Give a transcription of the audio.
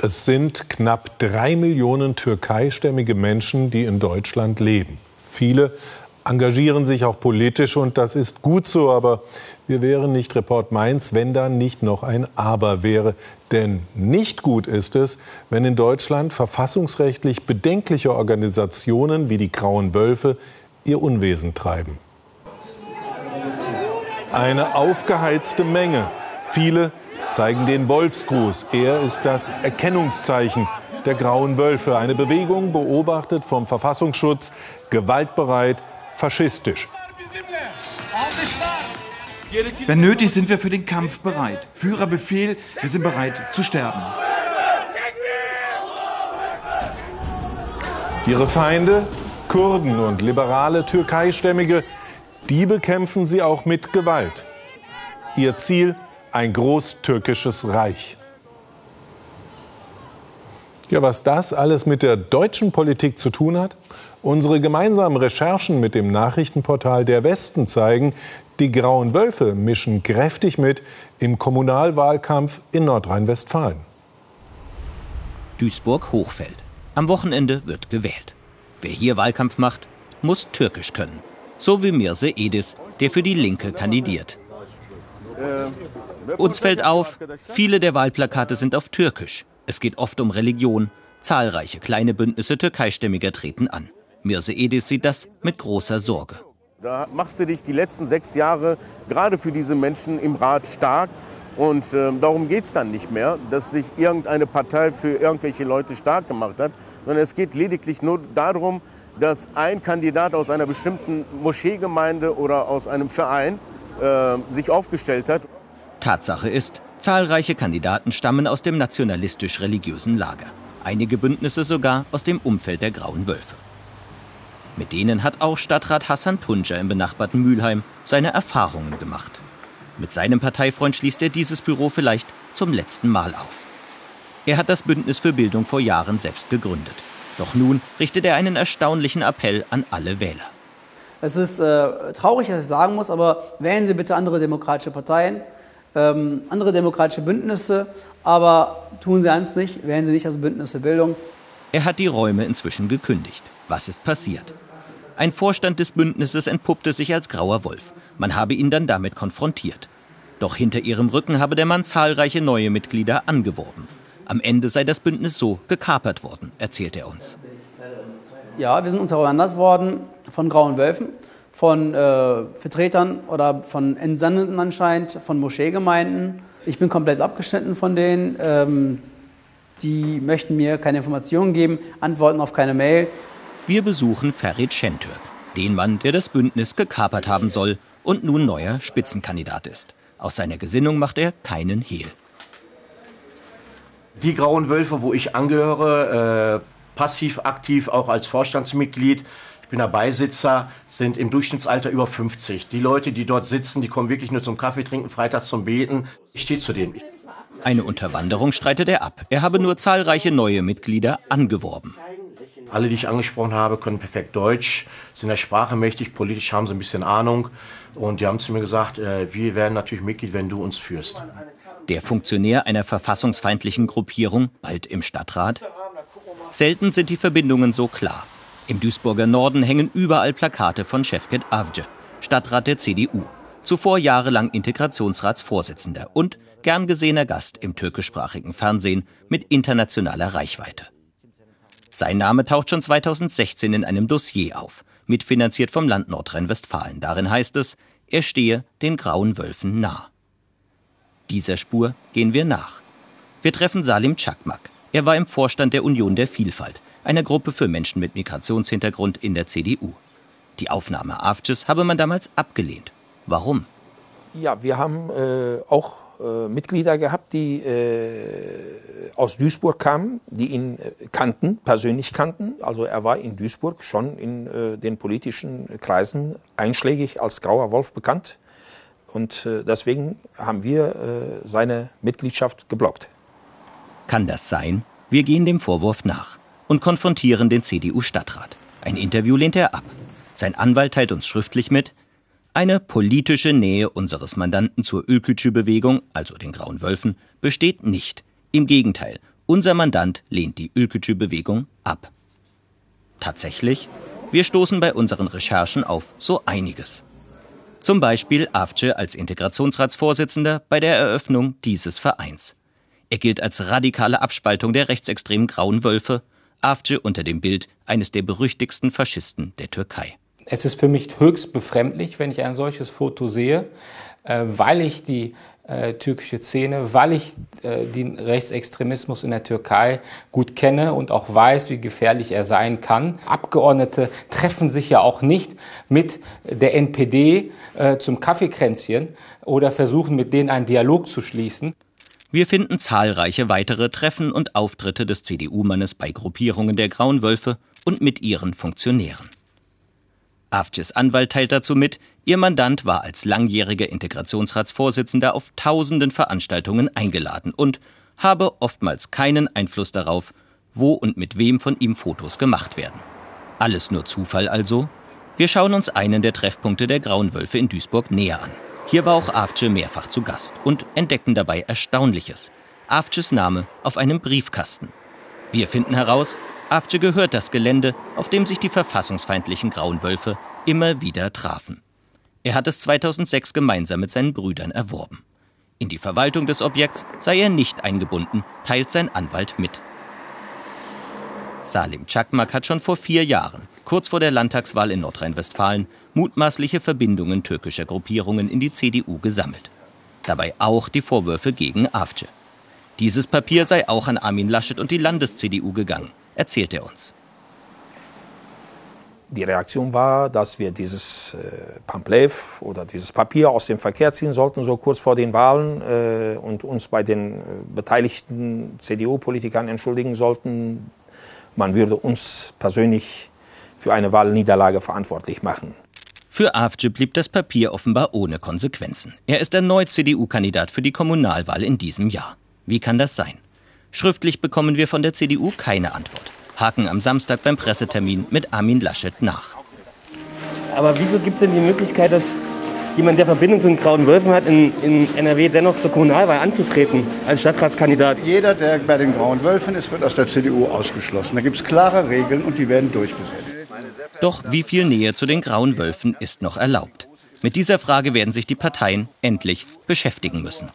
Es sind knapp drei Millionen türkeistämmige Menschen, die in Deutschland leben. Viele engagieren sich auch politisch und das ist gut so, aber wir wären nicht Report Mainz, wenn da nicht noch ein Aber wäre. Denn nicht gut ist es, wenn in Deutschland verfassungsrechtlich bedenkliche Organisationen wie die Grauen Wölfe ihr Unwesen treiben. Eine aufgeheizte Menge. Viele zeigen den Wolfsgruß. Er ist das Erkennungszeichen der Grauen Wölfe. Eine Bewegung beobachtet vom Verfassungsschutz, gewaltbereit, faschistisch. Wenn nötig, sind wir für den Kampf bereit. Führerbefehl, wir sind bereit zu sterben. Ihre Feinde, Kurden und liberale Türkeistämmige, die bekämpfen sie auch mit Gewalt. Ihr Ziel, ein großtürkisches Reich. Ja, was das alles mit der deutschen Politik zu tun hat? Unsere gemeinsamen Recherchen mit dem Nachrichtenportal Der Westen zeigen, die Grauen Wölfe mischen kräftig mit im Kommunalwahlkampf in Nordrhein-Westfalen. Duisburg-Hochfeld. Am Wochenende wird gewählt. Wer hier Wahlkampf macht, muss Türkisch können. So wie Mirse Edis, der für die Linke kandidiert. Uns fällt auf, viele der Wahlplakate sind auf Türkisch. Es geht oft um Religion. Zahlreiche kleine Bündnisse Türkeistämmiger treten an. Mirse Edis sieht das mit großer Sorge. Da machst du dich die letzten sechs Jahre gerade für diese Menschen im Rat stark. Und äh, darum geht es dann nicht mehr, dass sich irgendeine Partei für irgendwelche Leute stark gemacht hat, sondern es geht lediglich nur darum, dass ein Kandidat aus einer bestimmten Moscheegemeinde oder aus einem Verein äh, sich aufgestellt hat. Tatsache ist, zahlreiche Kandidaten stammen aus dem nationalistisch-religiösen Lager. Einige Bündnisse sogar aus dem Umfeld der Grauen Wölfe. Mit denen hat auch Stadtrat Hassan Tunca im benachbarten Mülheim seine Erfahrungen gemacht. Mit seinem Parteifreund schließt er dieses Büro vielleicht zum letzten Mal auf. Er hat das Bündnis für Bildung vor Jahren selbst gegründet. Doch nun richtet er einen erstaunlichen Appell an alle Wähler. Es ist äh, traurig, dass ich sagen muss, aber wählen Sie bitte andere demokratische Parteien, ähm, andere demokratische Bündnisse, aber tun Sie eins nicht, wählen Sie nicht das Bündnis für Bildung. Er hat die Räume inzwischen gekündigt. Was ist passiert? Ein Vorstand des Bündnisses entpuppte sich als grauer Wolf. Man habe ihn dann damit konfrontiert. Doch hinter ihrem Rücken habe der Mann zahlreiche neue Mitglieder angeworben. Am Ende sei das Bündnis so gekapert worden, erzählt er uns. Ja, wir sind unterwandert worden von grauen Wölfen, von äh, Vertretern oder von Entsandeten anscheinend, von Moscheegemeinden. Ich bin komplett abgeschnitten von denen. Ähm, die möchten mir keine Informationen geben, antworten auf keine Mail. Wir besuchen Ferit Şentürk, den Mann, der das Bündnis gekapert haben soll und nun neuer Spitzenkandidat ist. Aus seiner Gesinnung macht er keinen Hehl. Die Grauen Wölfe, wo ich angehöre, äh, passiv aktiv, auch als Vorstandsmitglied, ich bin der Beisitzer, sind im Durchschnittsalter über 50. Die Leute, die dort sitzen, die kommen wirklich nur zum Kaffee trinken, freitags zum Beten. Ich stehe zu denen. Eine Unterwanderung streitet er ab. Er habe nur zahlreiche neue Mitglieder angeworben. Alle, die ich angesprochen habe, können perfekt Deutsch, sind der Sprache mächtig, politisch haben sie ein bisschen Ahnung. Und die haben zu mir gesagt, äh, wir werden natürlich Mitglied, wenn du uns führst. Der Funktionär einer verfassungsfeindlichen Gruppierung, bald im Stadtrat. Selten sind die Verbindungen so klar. Im Duisburger Norden hängen überall Plakate von Şevket Avcı, Stadtrat der CDU. Zuvor jahrelang Integrationsratsvorsitzender und gern gesehener Gast im türkischsprachigen Fernsehen mit internationaler Reichweite. Sein Name taucht schon 2016 in einem Dossier auf, mitfinanziert vom Land Nordrhein-Westfalen. Darin heißt es, er stehe den grauen Wölfen nah. Dieser Spur gehen wir nach. Wir treffen Salim Çakmak. Er war im Vorstand der Union der Vielfalt, einer Gruppe für Menschen mit Migrationshintergrund in der CDU. Die Aufnahme Avcis habe man damals abgelehnt. Warum? Ja, wir haben äh, auch äh, Mitglieder gehabt, die äh, aus Duisburg kamen, die ihn äh, kannten, persönlich kannten. Also er war in Duisburg schon in äh, den politischen Kreisen einschlägig als Grauer Wolf bekannt. Und äh, deswegen haben wir seine Mitgliedschaft geblockt. Kann das sein? Wir gehen dem Vorwurf nach und konfrontieren den CDU-Stadtrat. Ein Interview lehnt er ab. Sein Anwalt teilt uns schriftlich mit, eine politische Nähe unseres Mandanten zur Ölkütschü-Bewegung, also den Grauen Wölfen, besteht nicht. Im Gegenteil, Unser Mandant lehnt die Ülkücü-Bewegung ab. Tatsächlich, wir stoßen bei unseren Recherchen auf so einiges. Zum Beispiel Avcı als Integrationsratsvorsitzender bei der Eröffnung dieses Vereins. Er gilt als radikale Abspaltung der rechtsextremen Grauen Wölfe, Avcı unter dem Bild eines der berüchtigsten Faschisten der Türkei. Es ist für mich höchst befremdlich, wenn ich ein solches Foto sehe, äh, weil ich die äh, türkische Szene, weil ich äh, den Rechtsextremismus in der Türkei gut kenne und auch weiß, wie gefährlich er sein kann. Abgeordnete treffen sich ja auch nicht mit der NPD zum Kaffeekränzchen oder versuchen mit denen einen Dialog zu schließen. Wir finden zahlreiche weitere Treffen und Auftritte des CDU-Mannes bei Gruppierungen der Grauen Wölfe und mit ihren Funktionären. Avcis Anwalt teilt dazu mit, ihr Mandant war als langjähriger Integrationsratsvorsitzender auf tausenden Veranstaltungen eingeladen und habe oftmals keinen Einfluss darauf, wo und mit wem von ihm Fotos gemacht werden. Alles nur Zufall also? Wir schauen uns einen der Treffpunkte der Grauen Wölfe in Duisburg näher an. Hier war auch Avce mehrfach zu Gast und entdecken dabei Erstaunliches. Avces Name auf einem Briefkasten. Wir finden heraus, Avce gehört das Gelände, auf dem sich die verfassungsfeindlichen Grauen Wölfe immer wieder trafen. Er hat es 2006 gemeinsam mit seinen Brüdern erworben. In die Verwaltung des Objekts sei er nicht eingebunden, teilt sein Anwalt mit. Salim Çakmak hat schon vor vier Jahren, kurz vor der Landtagswahl in Nordrhein-Westfalen, mutmaßliche Verbindungen türkischer Gruppierungen in die CDU gesammelt. Dabei auch die Vorwürfe gegen Avce. Dieses Papier sei auch an Armin Laschet und die Landes-CDU gegangen erzählt er uns. Die Reaktion war, dass wir dieses äh, Pamphlet oder dieses Papier aus dem Verkehr ziehen sollten, so kurz vor den Wahlen, äh, und uns bei den äh, beteiligten CDU-Politikern entschuldigen sollten. Man würde uns persönlich für eine Wahlniederlage verantwortlich machen. Für AfD blieb das Papier offenbar ohne Konsequenzen. Er ist erneut CDU-Kandidat für die Kommunalwahl in diesem Jahr. Wie kann das sein? Schriftlich bekommen wir von der CDU keine Antwort. Haken am Samstag beim Pressetermin mit Armin Laschet nach. Aber wieso gibt es denn die Möglichkeit, dass jemand, der Verbindung zu den Grauen Wölfen hat, in, in NRW dennoch zur Kommunalwahl anzutreten als Stadtratskandidat? Jeder, der bei den Grauen Wölfen ist, wird aus der CDU ausgeschlossen. Da gibt es klare Regeln und die werden durchgesetzt. Doch wie viel Nähe zu den Grauen Wölfen ist noch erlaubt? Mit dieser Frage werden sich die Parteien endlich beschäftigen müssen.